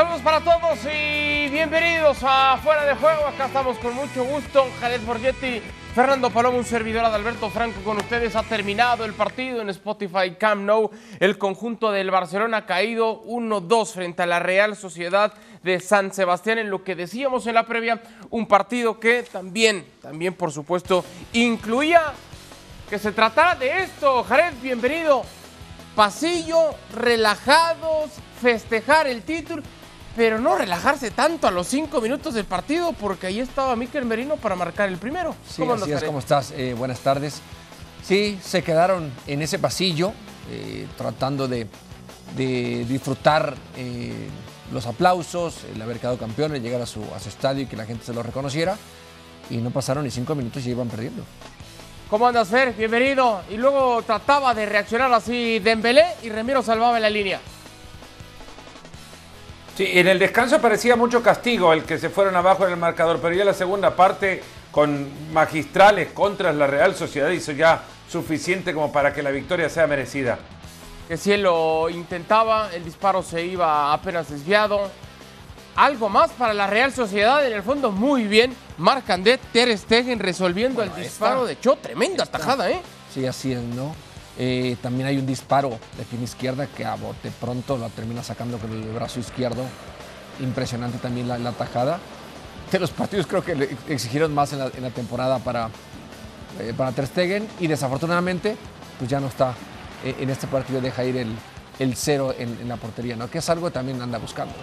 Saludos para todos y bienvenidos a Fuera de Juego. Acá estamos con mucho gusto. Jared Borgetti, Fernando Palomo, un servidor de Alberto Franco con ustedes. Ha terminado el partido en Spotify Camp Nou. El conjunto del Barcelona ha caído 1-2 frente a la Real Sociedad de San Sebastián en lo que decíamos en la previa. Un partido que también, también por supuesto, incluía que se tratara de esto. Jared, bienvenido. Pasillo, relajados, festejar el título pero no relajarse tanto a los cinco minutos del partido, porque ahí estaba Miquel Merino para marcar el primero. Sí, ¿Cómo así es, ¿cómo estás? Eh, buenas tardes. Sí, se quedaron en ese pasillo, eh, tratando de, disfrutar eh, los aplausos, el haber quedado campeones, llegar a su, a su estadio y que la gente se lo reconociera. Y no pasaron ni cinco minutos y iban perdiendo. ¿Cómo andas, Fer? Bienvenido. Y luego trataba de reaccionar así Dembélé y Remiro salvaba en la línea. Sí, en el descanso parecía mucho castigo el que se fueron abajo en el marcador, pero ya la segunda parte con magistrales contra la Real Sociedad hizo ya suficiente como para que la victoria sea merecida. Que si él lo intentaba, el disparo se iba apenas desviado. Algo más para la Real Sociedad, en el fondo muy bien. Marc André Ter Stegen resolviendo el disparo de Cho, tremenda tajada, ¿eh? Sí, así es, ¿no? Eh, también hay un disparo de fin izquierda que a bote pronto lo termina sacando con el brazo izquierdo. Impresionante también la, la tajada. De los partidos creo que le exigieron más en la, temporada para, eh, para Ter Stegen y desafortunadamente pues ya no está eh, en este partido, deja ir el, el cero en, la portería, ¿no? que es algo que también anda buscando.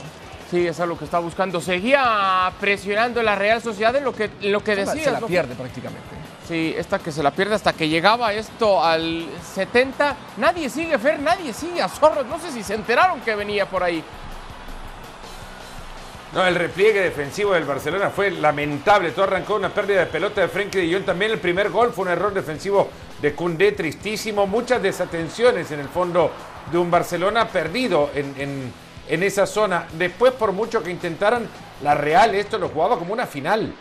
Sí, es algo que está buscando. Seguía presionando la Real Sociedad en lo que, en lo que decía. Se la pierde prácticamente. Sí, esta que se la pierde hasta que llegaba esto al 70. Nadie sigue, Fer, nadie sigue a Zorros. No sé si se enteraron que venía por ahí. No, el repliegue defensivo del Barcelona fue lamentable. Todo arrancó una pérdida de pelota de Frenkie de Jong. También el primer gol fue un error defensivo de Cundé, tristísimo. Muchas desatenciones en el fondo de un Barcelona perdido en, en esa zona. Después, por mucho que intentaran, la Real esto lo jugaba como una final.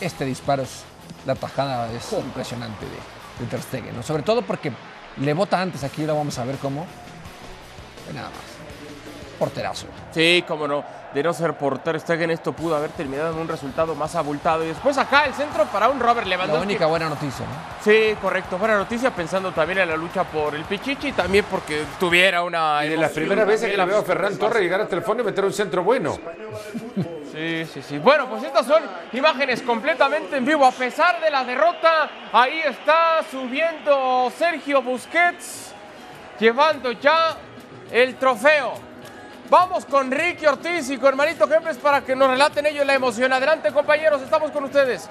Este disparo es la tajada es impresionante de, de. Sobre todo porque le bota antes, aquí lo vamos a ver cómo. nada más. Porterazo. Sí, cómo no. De no ser por Ter Stegen, esto pudo haber terminado en un resultado más abultado. Y después acá el centro para un Robert Lewandowski. La única buena noticia, ¿no? Sí, correcto. Buena noticia pensando también en la lucha por el Pichichi y también porque tuviera una... Y de las primeras veces que la veo a Ferran Torres llegar hasta el fondo y meter un centro bueno. Sí, sí, sí. Bueno, pues estas son imágenes completamente en vivo. A pesar de la derrota, ahí está subiendo Sergio Busquets, llevando ya el trofeo. Vamos con Ricky Ortiz y con Marito Jefes para que nos relaten ellos la emoción. Adelante, compañeros, estamos con ustedes.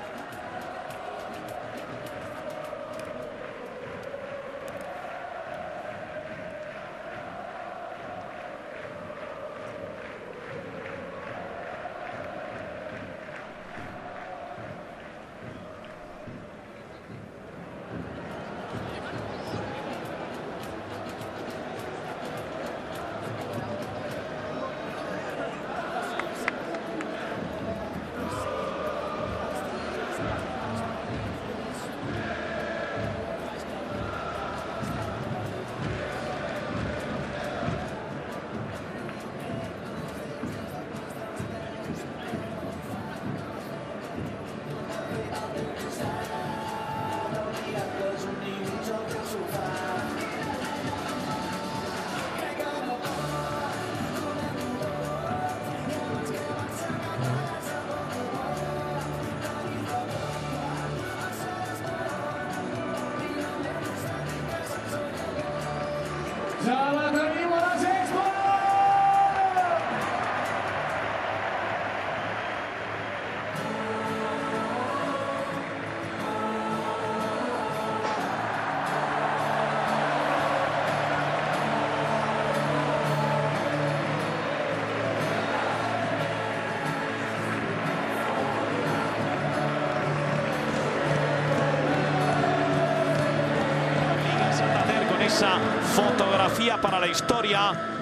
Fotografía para la historia.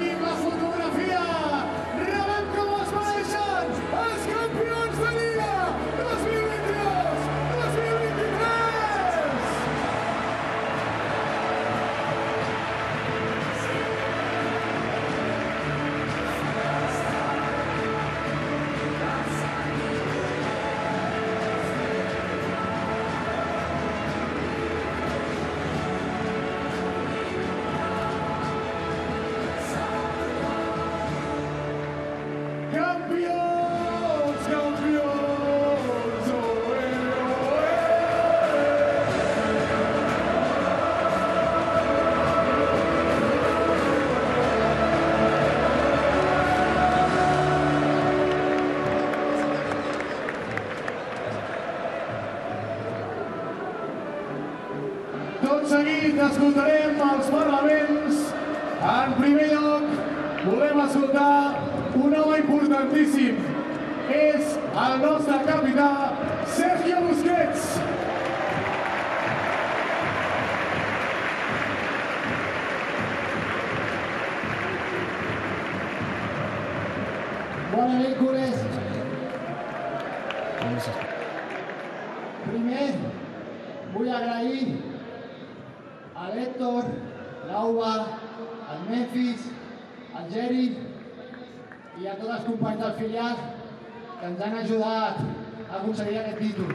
Johnny seguit escoltarem els parlaments. En primer lloc, volem escoltar un home importantíssim. És el nostre capità, Sergio Busquets. Bona nit, culers. Vamos a- Primer, vull agrair a l'Héctor, l'Auba, al Memphis, al Geri i a tots els companys del filial que ens han ajudat a aconseguir aquest títol.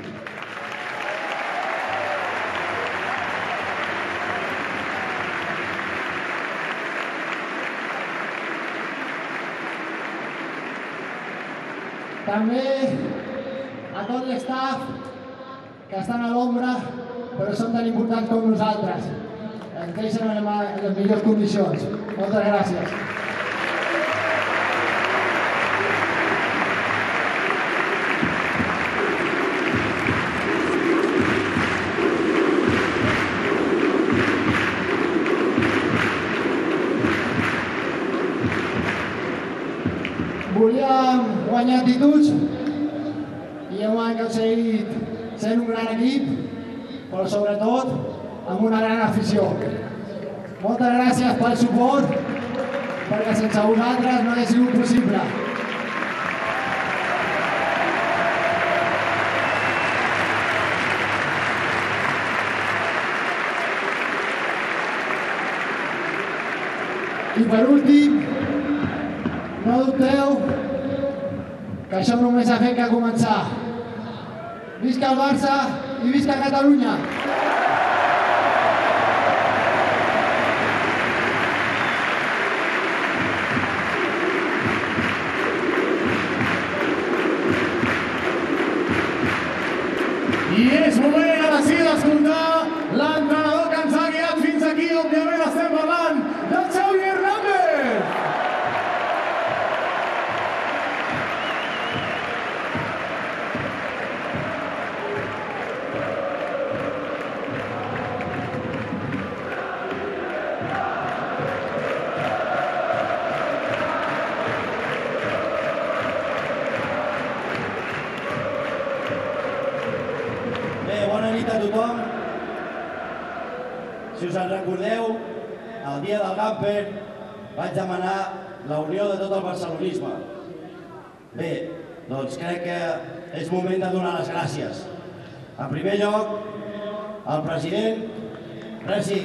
També a tot l'estaf que estan a l'ombra però són tan importants com nosaltres. Ens deixen en les millors condicions. Moltes gràcies. Afició. Moltes gràcies pel suport, perquè sense vosaltres no hauria sigut possible. I per últim, no dubteu que això només ha fet que començar. Visca el Barça i visca Catalunya! Gamper vaig demanar la unió de tot el barcelonisme. Bé, doncs crec que és moment de donar les gràcies. En primer lloc, al president, Presi.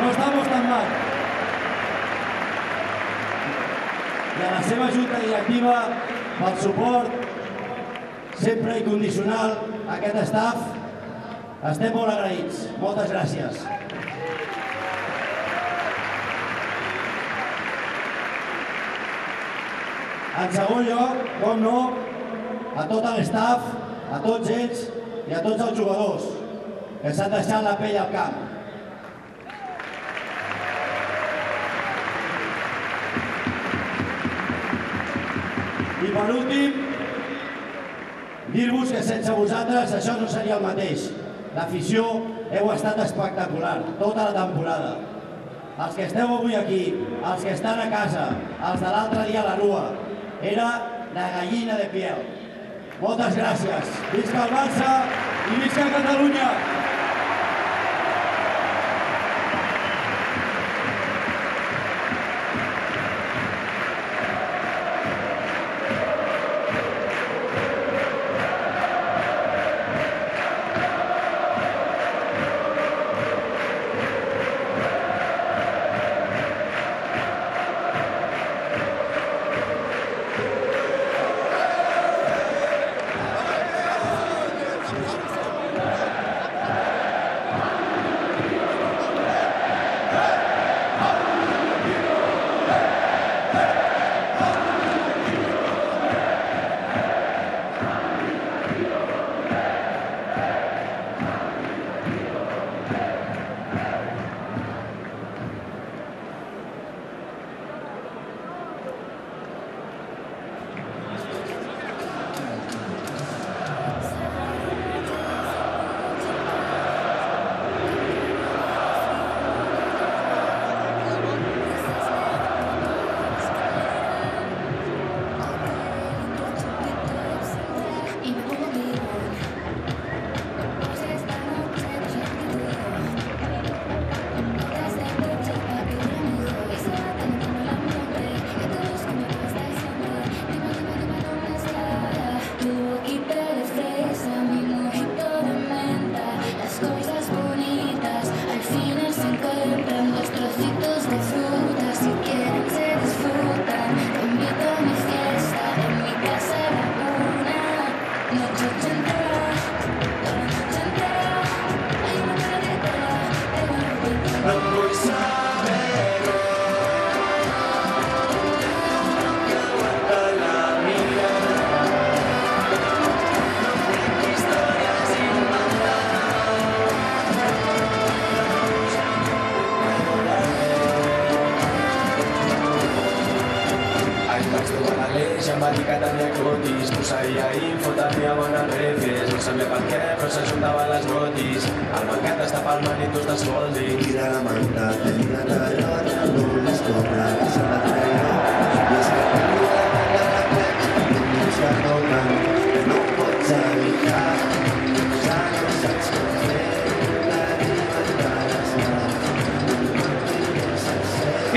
No estamos tan mal. I a la seva junta directiva pel suport sempre incondicional a aquest staff. Estem molt agraïts. Moltes gràcies. En segon lloc, com no, a tot l'staff, a tots ells i a tots els jugadors que s'han deixat la pell al camp. I per últim, dir-vos que sense vosaltres això no seria el mateix. L'afició heu estat espectacular tota la temporada. Els que esteu avui aquí, els que estan a casa, els de l'altre dia a la Rua, era la gallina de piel. Moltes gràcies. Visca el Barça i visca Catalunya!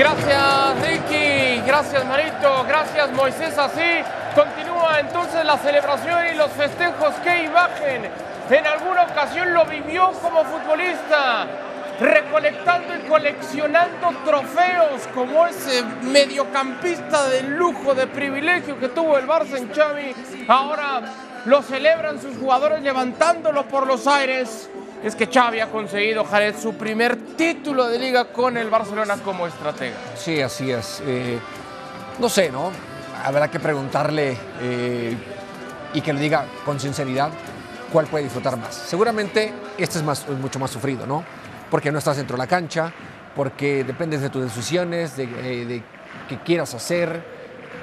Gracias Ricky, gracias Marito, gracias Moisés así. Continúa entonces la celebración y los festejos. ¡Qué imagen! En alguna ocasión lo vivió como futbolista, recolectando y coleccionando trofeos como ese mediocampista de lujo, de privilegio que tuvo el Barça en Xavi. Ahora lo celebran sus jugadores levantándolo por los aires. Es que Xavi ha conseguido, Jared, su primer título de liga con el Barcelona como estratega. Sí, así es. Eh, no sé, ¿no? Habrá que preguntarle eh, y que le diga con sinceridad cuál puede disfrutar más. Seguramente este es, más, mucho más sufrido, ¿no? Porque no estás dentro de la cancha, porque dependes de tus decisiones, de, eh, qué quieras hacer,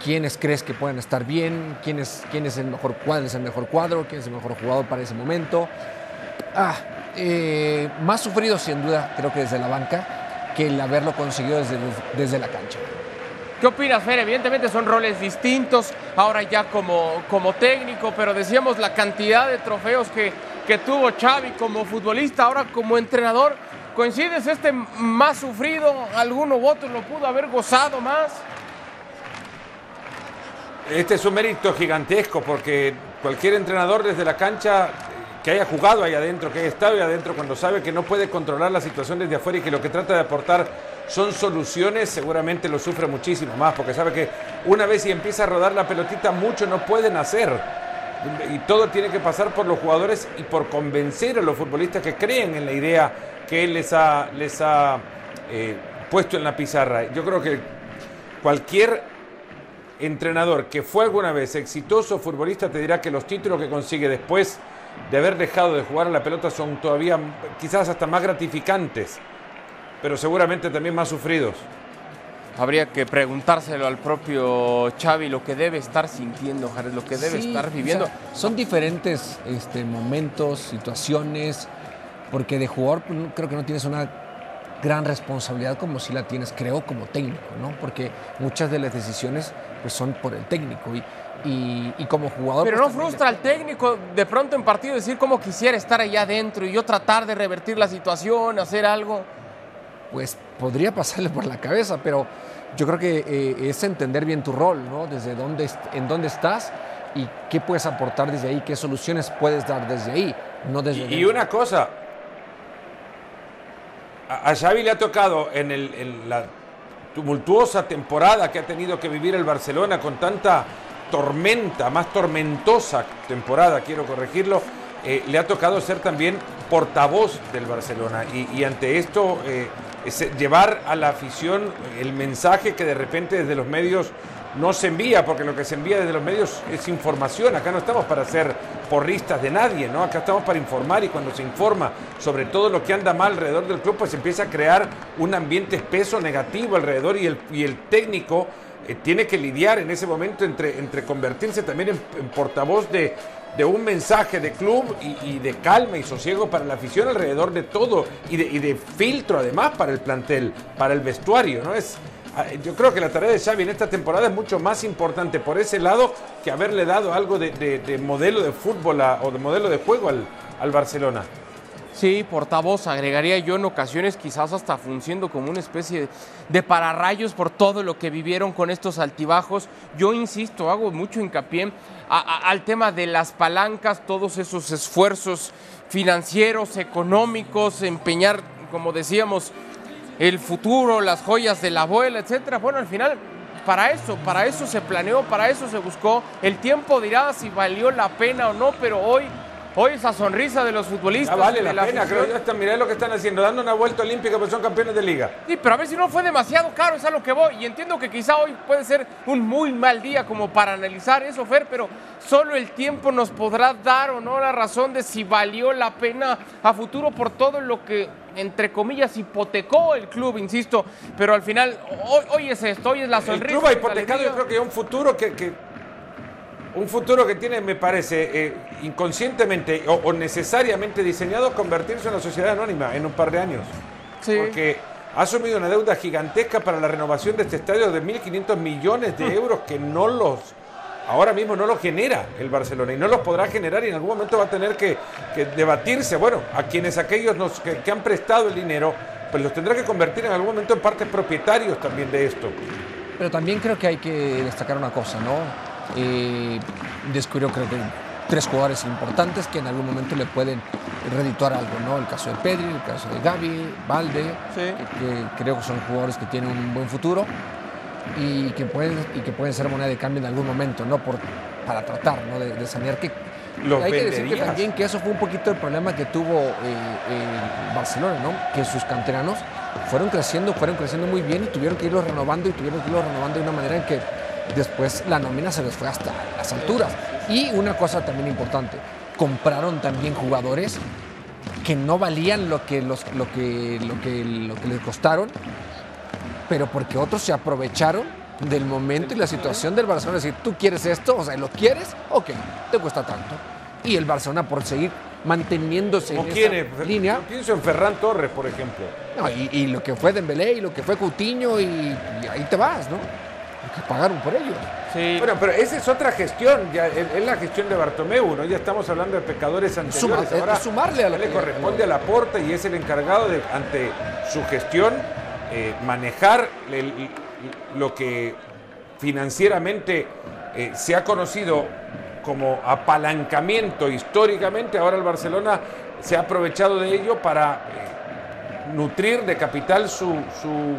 quiénes crees que pueden estar bien, quién es, quién es el mejor cuadro, es el mejor cuadro, quién es el mejor jugador para ese momento. Ah, eh, más sufrido sin duda, creo que desde la banca, que el haberlo conseguido desde, desde la cancha. ¿Qué opinas, Fer? Evidentemente son roles distintos, ahora ya como, como técnico, pero decíamos la cantidad de trofeos que, que tuvo Xavi como futbolista, ahora como entrenador. ¿Coincides este más sufrido? ¿Alguno u otro lo pudo haber gozado más? Este es un mérito gigantesco porque cualquier entrenador desde la cancha que haya jugado ahí adentro, que haya estado ahí adentro, cuando sabe que no puede controlar la situación desde afuera y que lo que trata de aportar son soluciones, seguramente lo sufre muchísimo más, porque sabe que una vez y empieza a rodar la pelotita, mucho no pueden hacer. Y todo tiene que pasar por los jugadores y por convencer a los futbolistas que creen en la idea que él les ha, les ha eh, puesto en la pizarra. Yo creo que cualquier entrenador que fue alguna vez exitoso futbolista te dirá que los títulos que consigue después de haber dejado de jugar a la pelota son todavía quizás hasta más gratificantes, pero seguramente también más sufridos. Habría que preguntárselo al propio Xavi lo que debe estar sintiendo, Jared, lo que debe Sí, estar viviendo. o sea, son diferentes este, momentos, situaciones, porque de jugador pues, creo que no tienes una gran responsabilidad como si la tienes, creo, como técnico, ¿no? Porque muchas de las decisiones pues, son por el técnico y, y- y como jugador... Pero pues, no frustra al técnico de pronto en partido decir cómo quisiera estar allá adentro y yo tratar de revertir la situación, hacer algo. pues podría pasarle por la cabeza, pero yo creo que eh, es entender bien tu rol, ¿no? Desde dónde, en dónde estás y qué puedes aportar desde ahí, qué soluciones puedes dar desde ahí, no desde Y, y una cosa, a, a Xavi le ha tocado en, el- en la tumultuosa temporada que ha tenido que vivir el Barcelona con tanta tormenta, más tormentosa temporada, quiero corregirlo, eh, le ha tocado ser también portavoz del Barcelona y, ante esto eh, llevar a la afición el mensaje que de repente desde los medios no se envía, porque lo que se envía desde los medios es información. Acá no estamos para ser porristas de nadie, ¿no? Acá estamos para informar y cuando se informa sobre todo lo que anda mal alrededor del club, pues empieza a crear un ambiente espeso, negativo alrededor y el, y el técnico eh, tiene que lidiar en ese momento entre, entre convertirse también en, portavoz de, de un mensaje de club y, de calma y sosiego para la afición alrededor de todo y de, filtro además para el plantel, para el vestuario, ¿no? Es, Ah, Yo creo que la tarea de Xavi en esta temporada es mucho más importante por ese lado que haberle dado algo de, de- de modelo de fútbol a- o de modelo de juego al Barcelona. Sí, portavoz, agregaría yo en ocasiones quizás hasta funcionando como una especie de, pararrayos por todo lo que vivieron con estos altibajos. Yo insisto, hago mucho hincapié a- al tema de las palancas, todos esos esfuerzos financieros, económicos, empeñar, como decíamos, el futuro, las joyas de la abuela, etcétera. Bueno, al final, para eso, para eso se planeó, para eso se buscó. El tiempo dirá si valió la pena o no, pero hoy, hoy esa sonrisa de los Ya futbolistas. vale de la pena, creo yo. Hasta mirá lo que están haciendo, dando una vuelta olímpica, pero son campeones de liga. Sí, pero a ver si no fue demasiado caro, es a lo que voy. Y entiendo que quizá hoy puede ser un muy mal día como para analizar eso, Fer, pero solo el tiempo nos podrá dar o no la razón de si valió la pena a futuro por todo lo que, entre comillas, hipotecó el club, insisto. Pero al final, hoy, hoy es esto, hoy es la El sonrisa. club ha la hipotecado, yo creo que un futuro que, que Un futuro que tiene, me parece, eh, inconscientemente o, o necesariamente diseñado convertirse en una sociedad anónima en un par de años. Sí. Porque ha asumido una deuda gigantesca para la renovación de este estadio de 1.500 millones de euros que no los, ahora mismo no los genera el Barcelona y no los podrá generar y en algún momento va a tener que, que debatirse, bueno, a quienes aquellos nos- que, que han prestado el dinero, pues los tendrá que convertir en algún momento en partes propietarios también de esto. Pero también creo que hay que destacar una cosa, ¿no? Eh, descubrió creo que tres jugadores importantes que en algún momento le pueden redituar algo, ¿no? El caso de Pedri, el caso de Gaby, Valde, Sí. que, que creo que son jugadores que tienen un buen futuro y que pueden, y que pueden ser moneda de cambio en algún momento, ¿no? Por, para tratar, ¿no? De, de sanear que... ¿Los hay que decir que también que eso fue un poquito el problema que tuvo eh, eh, Barcelona, ¿no? Que sus canteranos fueron creciendo, fueron creciendo muy bien y tuvieron que irlos renovando y tuvieron que irlos renovando de una manera en que después la nómina se les fue hasta las alturas. Y una cosa también importante, compraron también jugadores que no valían lo que, los, lo que, lo que, lo que les costaron, pero porque otros se aprovecharon del momento y la situación del Barcelona. Es decir, tú quieres esto, o sea, lo quieres, ok, te cuesta tanto. Y el Barcelona por seguir manteniéndose en quién esa es? línea. Yo pienso en Ferran Torres, por ejemplo. No, y, y lo que fue Dembélé y lo que fue Coutinho y, y ahí te vas, ¿no? Porque pagaron por ello. Sí. Bueno, pero esa es otra gestión, ya es, la gestión de Bartomeu, ¿no? Ya estamos hablando de pecadores anteriores. Suma- Ahora sumarle a lo le que- corresponde a la porta y es el encargado de, ante su gestión, eh, manejar el- lo que financieramente eh, se ha conocido como apalancamiento históricamente. Ahora el Barcelona se ha aprovechado de ello para eh, nutrir de capital su, su,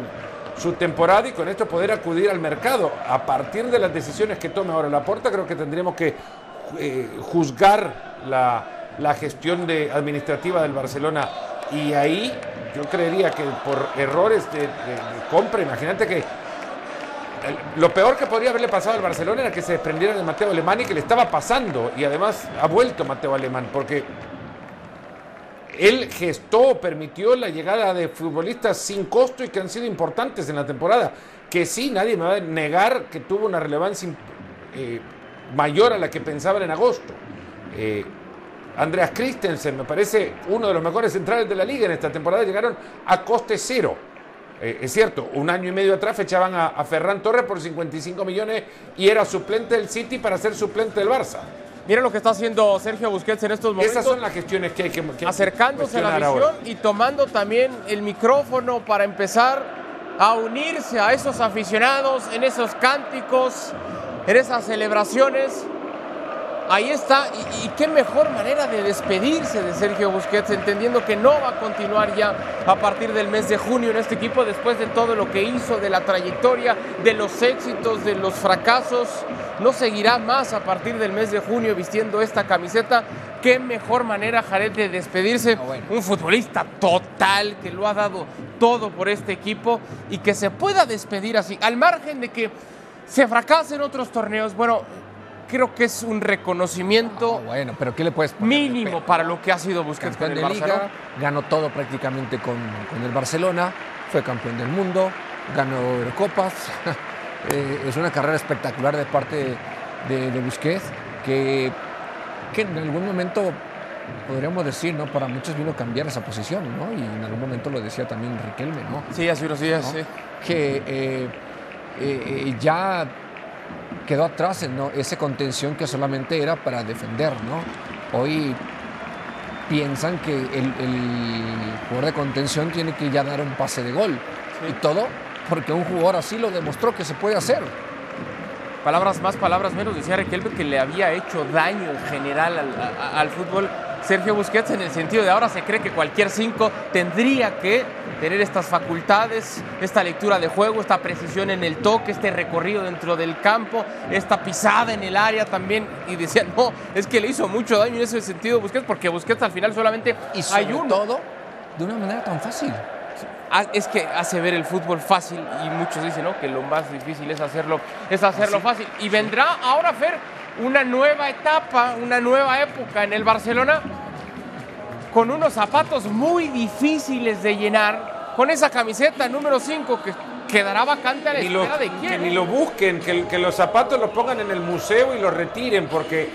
su temporada y con esto poder acudir al mercado. A partir de las decisiones que tome ahora la Porta, creo que tendríamos que eh, juzgar la, la gestión de, administrativa del Barcelona. Y ahí yo creería que por errores de, compra, imagínate que lo peor que podría haberle pasado al Barcelona era que se desprendiera de Mateo Alemán y que le estaba pasando. Y además ha vuelto Mateo Alemán, porque él gestó, permitió la llegada de futbolistas sin costo y que han sido importantes en la temporada. Que sí, nadie me va a negar que tuvo una relevancia eh, mayor a la que pensaban en agosto. Eh, Andreas Christensen, me parece uno de los mejores centrales de la liga en esta temporada, llegaron a coste cero. Eh, es cierto, un año y medio atrás fechaban a, a Ferran Torres por 55 millones y era suplente del City para ser suplente del Barça. Miren lo que está haciendo Sergio Busquets en estos momentos. Esas son las gestiones que hay que, que acercándose a la visión ahora. y tomando también el micrófono para empezar a unirse a esos aficionados en esos cánticos, en esas celebraciones. Ahí está, y, y qué mejor manera de despedirse de Sergio Busquets, entendiendo que no va a continuar ya a partir del mes de junio en este equipo, después de todo lo que hizo, de la trayectoria, de los éxitos, de los fracasos. No seguirá más a partir del mes de junio vistiendo esta camiseta. Qué mejor manera, Jared, de despedirse. Un futbolista total que lo ha dado todo por este equipo y que se pueda despedir así, al margen de que se fracase en otros torneos. Bueno, creo que es un reconocimiento Bueno, pero ¿qué le puedes mínimo para lo que ha sido Busquets con campeón el de Barcelona. liga, ganó todo prácticamente con, con el Barcelona, fue campeón del mundo, ganó Eurocopas. Eh, es una carrera espectacular de parte de, de Busquets que, que en algún momento podríamos decir, ¿no? Para muchos vino a cambiar esa posición, ¿no? Y en algún momento lo decía también Riquelme, ¿no? Sí, hace unos días, ¿no? sí. Que eh, eh, ya quedó atrás ¿no? esa contención que solamente era para defender, ¿no? Hoy piensan que el, el jugador de contención tiene que ya dar un pase de gol. Y todo porque un jugador así lo demostró que se puede hacer. Palabras más, palabras menos, decía Riquelme que le había hecho daño en general al, a- al fútbol Sergio Busquets en el sentido de ahora se cree que cualquier cinco tendría que tener estas facultades, esta lectura de juego, esta precisión en el toque, este recorrido dentro del campo, esta pisada en el área también. Y decían, no, es que le hizo mucho daño en ese sentido Busquets porque Busquets al final solamente Y sobre hay uno. todo de una manera tan fácil. Ah, Es que hace ver el fútbol fácil y muchos dicen ¿no? que lo más difícil es hacerlo, es hacerlo fácil. Y vendrá ahora, Fer, una nueva etapa, una nueva época en el Barcelona con unos zapatos muy difíciles de llenar, con esa camiseta número 5 que quedará vacante a la lo- espera de que quién. ni lo busquen, que, que los zapatos los pongan en el museo y los retiren, porque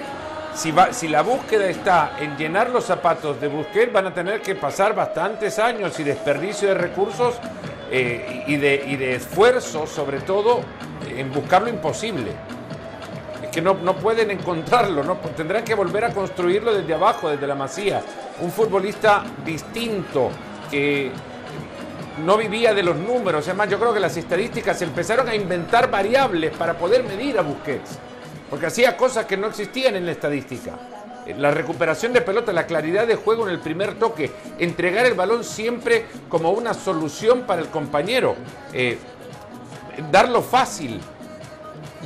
si, va, si la búsqueda está en llenar los zapatos de Busquets, van a tener que pasar bastantes años y desperdicio de recursos eh, y, de, y de esfuerzo, sobre todo, en buscar lo imposible. Que no, no pueden encontrarlo, ¿no? tendrán que volver a construirlo desde abajo, desde la masía. Un futbolista distinto que no vivía de los números. Además, yo creo que las estadísticas empezaron a inventar variables para poder medir a Busquets. Porque hacía cosas que no existían en la estadística. La recuperación de pelota, la claridad de juego en el primer toque, entregar el balón siempre como una solución para el compañero. Eh, darlo fácil,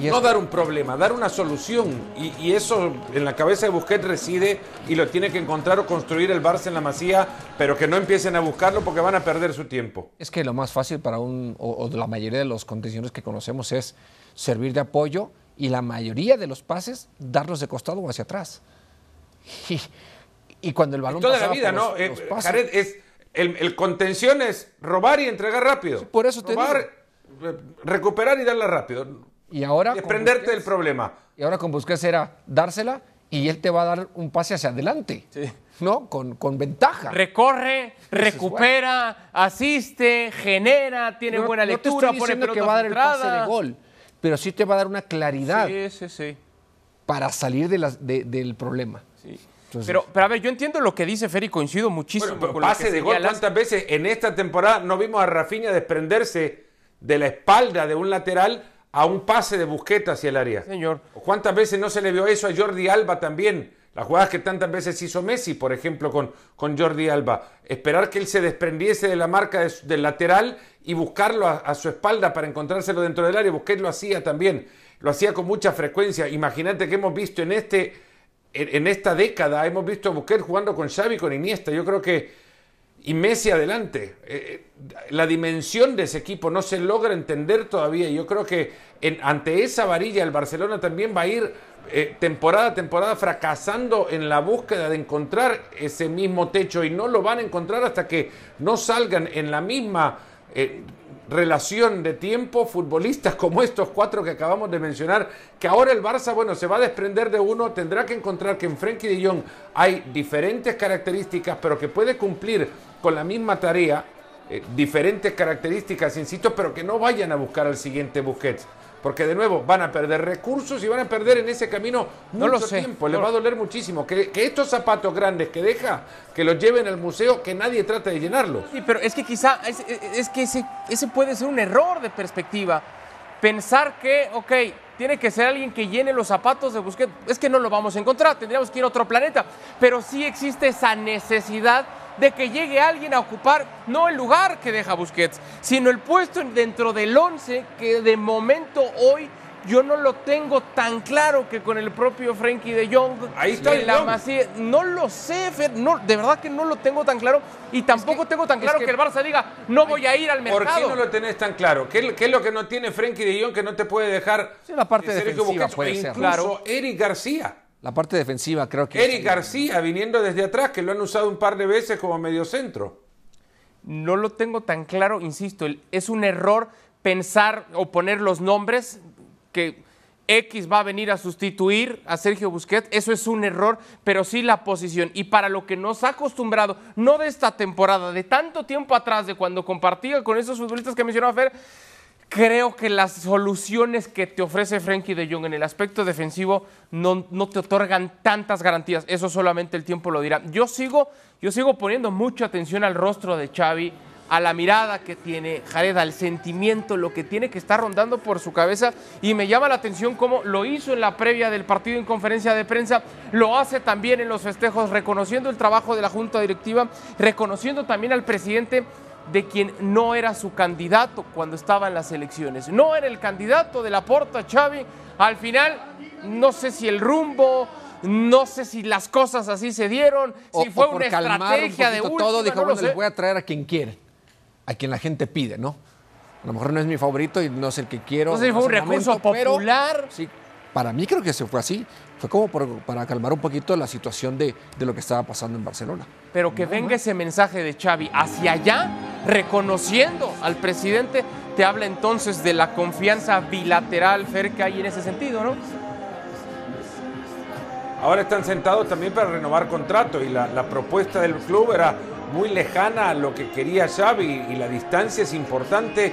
Y no dar un problema, dar una solución. Y, y eso en la cabeza de Busquets reside y lo tiene que encontrar o construir el Barça en la Masía, pero que no empiecen a buscarlo porque van a perder su tiempo. Es que lo más fácil para un, o, o de la mayoría de los contenciones que conocemos es servir de apoyo y la mayoría de los pases darlos de costado o hacia atrás. Y, y cuando el balón Toda la vida, ¿no? los- Eh, los pases, Jared, es, el, el contención es robar y entregar rápido. por eso te robar, recuperar y darla rápido. Y ahora Desprenderte Busquets- del problema. Y ahora con Busquets era dársela y él te va a dar un pase hacia adelante, ¿no? Con, con ventaja. Recorre, recupera, asiste, genera, tiene No- buena no te lectura, estoy pone diciendo que va a dar el pase de gol, pero sí te va a dar una claridad Sí, sí, sí. para salir de las- de- del problema. Entonces- Pero, pero a ver, yo entiendo lo que dice Fer y coincido muchísimo Bueno, con lo pase que de gol. ¿cuántas veces en esta temporada no vimos a Rafinha desprenderse de la espalda de un lateral a un pase de Busquets hacia el área? Señor. ¿O ¿Cuántas veces no se le vio eso a Jordi Alba también? Las jugadas que tantas veces hizo Messi, por ejemplo, con, con Jordi Alba. Esperar que él se desprendiese de la marca de del lateral y buscarlo a, a su espalda para encontrárselo dentro del área. Busquets lo hacía también, lo hacía con mucha frecuencia. Imagínate que hemos visto en, este, en, en esta década, hemos visto a Busquets jugando con Xavi, con Iniesta. Yo creo que y Messi adelante. Eh, la dimensión de ese equipo no se logra entender todavía. Yo creo que ante esa varilla el Barcelona también va a ir eh, temporada a temporada fracasando en la búsqueda de encontrar ese mismo techo y no lo van a encontrar hasta que no salgan en la misma eh, relación de tiempo futbolistas como estos cuatro que acabamos de mencionar, que ahora el Barça, bueno, se va a desprender de uno, tendrá que encontrar que en Frenkie de Jong hay diferentes características, pero que puede cumplir con la misma tarea, eh, diferentes características, insisto, pero que no vayan a buscar al siguiente Busquets. Porque de nuevo van a perder recursos y van a perder en ese camino No mucho lo sé, tiempo. no Les va a doler muchísimo. Que, que estos zapatos grandes que deja, que los lleven al museo, que nadie trate de llenarlos. Sí, pero es que quizá, es, es que ese, ese puede ser un error de perspectiva. Pensar que, ok, tiene que ser alguien que llene los zapatos de Busquets. Es que no lo vamos a encontrar, tendríamos que ir a otro planeta. Pero sí existe esa necesidad de que llegue alguien a ocupar no el lugar que deja Busquets, sino el puesto dentro del 11 que de momento hoy yo no lo tengo tan claro que con el propio Frenkie de Jong. Ahí está la. Masía. No lo sé, Fer, no, de verdad que no lo tengo tan claro y tampoco tengo tan es claro que- que, el Barça diga no voy a ir al ¿Por mercado. qué no lo tenés tan claro? ¿Qué, es- qué es lo que no tiene Frenkie de Jong que no te puede dejar Sí, la parte de defensiva puede ser. incluso Claro. Eric García. La parte defensiva creo que... Eric García viniendo desde atrás, que lo han usado un par de veces como mediocentro. No lo tengo tan claro, insisto, el- es un error pensar o poner los nombres que X va a venir a sustituir a Sergio Busquets, eso es un error, pero sí la posición. Y para lo que nos ha acostumbrado, no de esta temporada, de tanto tiempo atrás, de cuando compartía con esos futbolistas que mencionaba Fer, creo que las soluciones que te ofrece Frenkie de Jong en el aspecto defensivo no, te otorgan tantas garantías. Eso solamente el tiempo lo dirá. Yo sigo, yo sigo poniendo mucha atención al rostro de Xavi, a la mirada que tiene Jared, al sentimiento, lo que tiene que estar rondando por su cabeza. Y me llama la atención cómo lo hizo en la previa del partido en conferencia de prensa, lo hace también en los festejos, reconociendo el trabajo de la Junta Directiva, reconociendo también al presidente de quien no era su candidato cuando estaba en las elecciones. No era el candidato de la Porta, Xavi. Al final, no sé si el rumbo, no sé si las cosas así se dieron, o- si fue una calmar un estrategia de última, todo, dijo, no bueno, les voy a traer a quien quiere, a quien la gente pide, ¿no? A lo mejor no es mi favorito y no es el que quiero. No sé si fue un recurso momento, pero popular. sí, Para mí creo que se fue así. Fue como por- para calmar un poquito la situación de, de lo que estaba pasando en Barcelona. Pero que venga ese mensaje de Xavi hacia allá, reconociendo al presidente, te habla entonces de la confianza bilateral, Fer, que hay en ese sentido, ¿no? Ahora están sentados también para renovar contrato y la, la propuesta del club era muy lejana a lo que quería Xavi y la distancia es importante.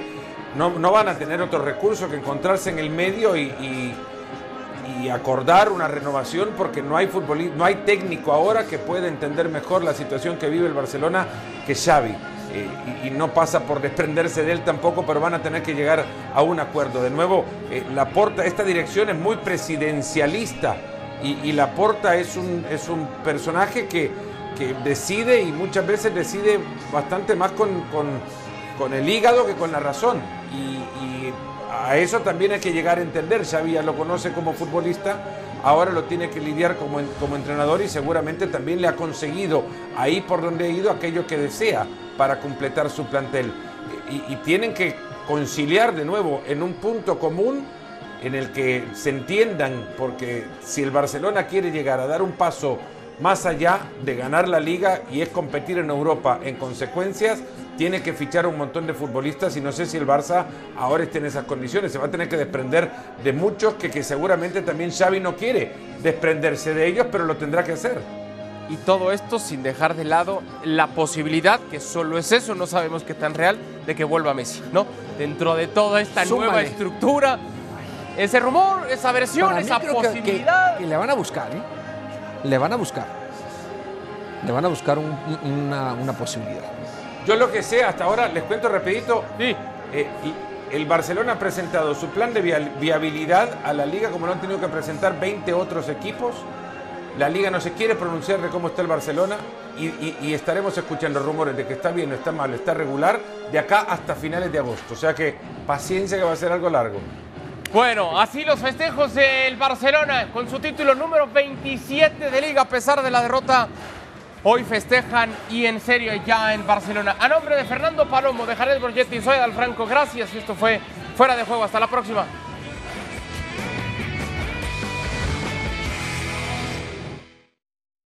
No, no van a tener otro recurso que encontrarse en el medio y, y- acordar una renovación porque no hay futboli- no hay técnico ahora que pueda entender mejor la situación que vive el Barcelona que Xavi. Eh, y, no pasa por desprenderse de él tampoco, pero van a tener que llegar a un acuerdo. De nuevo, eh, Laporta, esta dirección es muy presidencialista y, y Laporta es un, es un personaje que, que decide y muchas veces decide bastante más con, con- con el hígado que con la razón. Y, a eso también hay que llegar a entender. Xavi lo conoce como futbolista, ahora lo tiene que lidiar como, como entrenador y seguramente también le ha conseguido ahí por donde ha ido aquello que desea para completar su plantel. Y, y tienen que conciliar de nuevo en un punto común en el que se entiendan, porque si el Barcelona quiere llegar a dar un paso más allá de ganar la liga y es competir en Europa en consecuencias, tiene que fichar un montón de futbolistas y no sé si el Barça ahora esté en esas condiciones. Se va a tener que desprender de muchos que, que seguramente también Xavi no quiere desprenderse de ellos, pero lo tendrá que hacer. Y todo esto sin dejar de lado la posibilidad, que solo es eso, no sabemos qué tan real, de que vuelva Messi, ¿no? Dentro de toda esta nueva estructura, ese rumor, esa versión, Para mí esa creo que- que- posibilidad. Que, le van a buscar, ¿eh? Le van a buscar. Le van a buscar un- un- una, una posibilidad. Yo lo que sé hasta ahora, les cuento rapidito, Sí. eh, y el Barcelona ha presentado su plan de via- viabilidad a la liga como lo han tenido que presentar 20 otros equipos. La liga no se quiere pronunciar de cómo está el Barcelona y, y- y estaremos escuchando rumores de que está bien o está mal, está regular, de acá hasta finales de agosto. O sea que paciencia que va a ser algo largo. Bueno, así los festejos del Barcelona con su título número 27 de liga a pesar de la derrota. Hoy festejan y en serio ya en Barcelona. A nombre de Fernando Palomo, de Jared Borgetti, soy Franco. Gracias y esto fue Fuera de Juego. Hasta la próxima.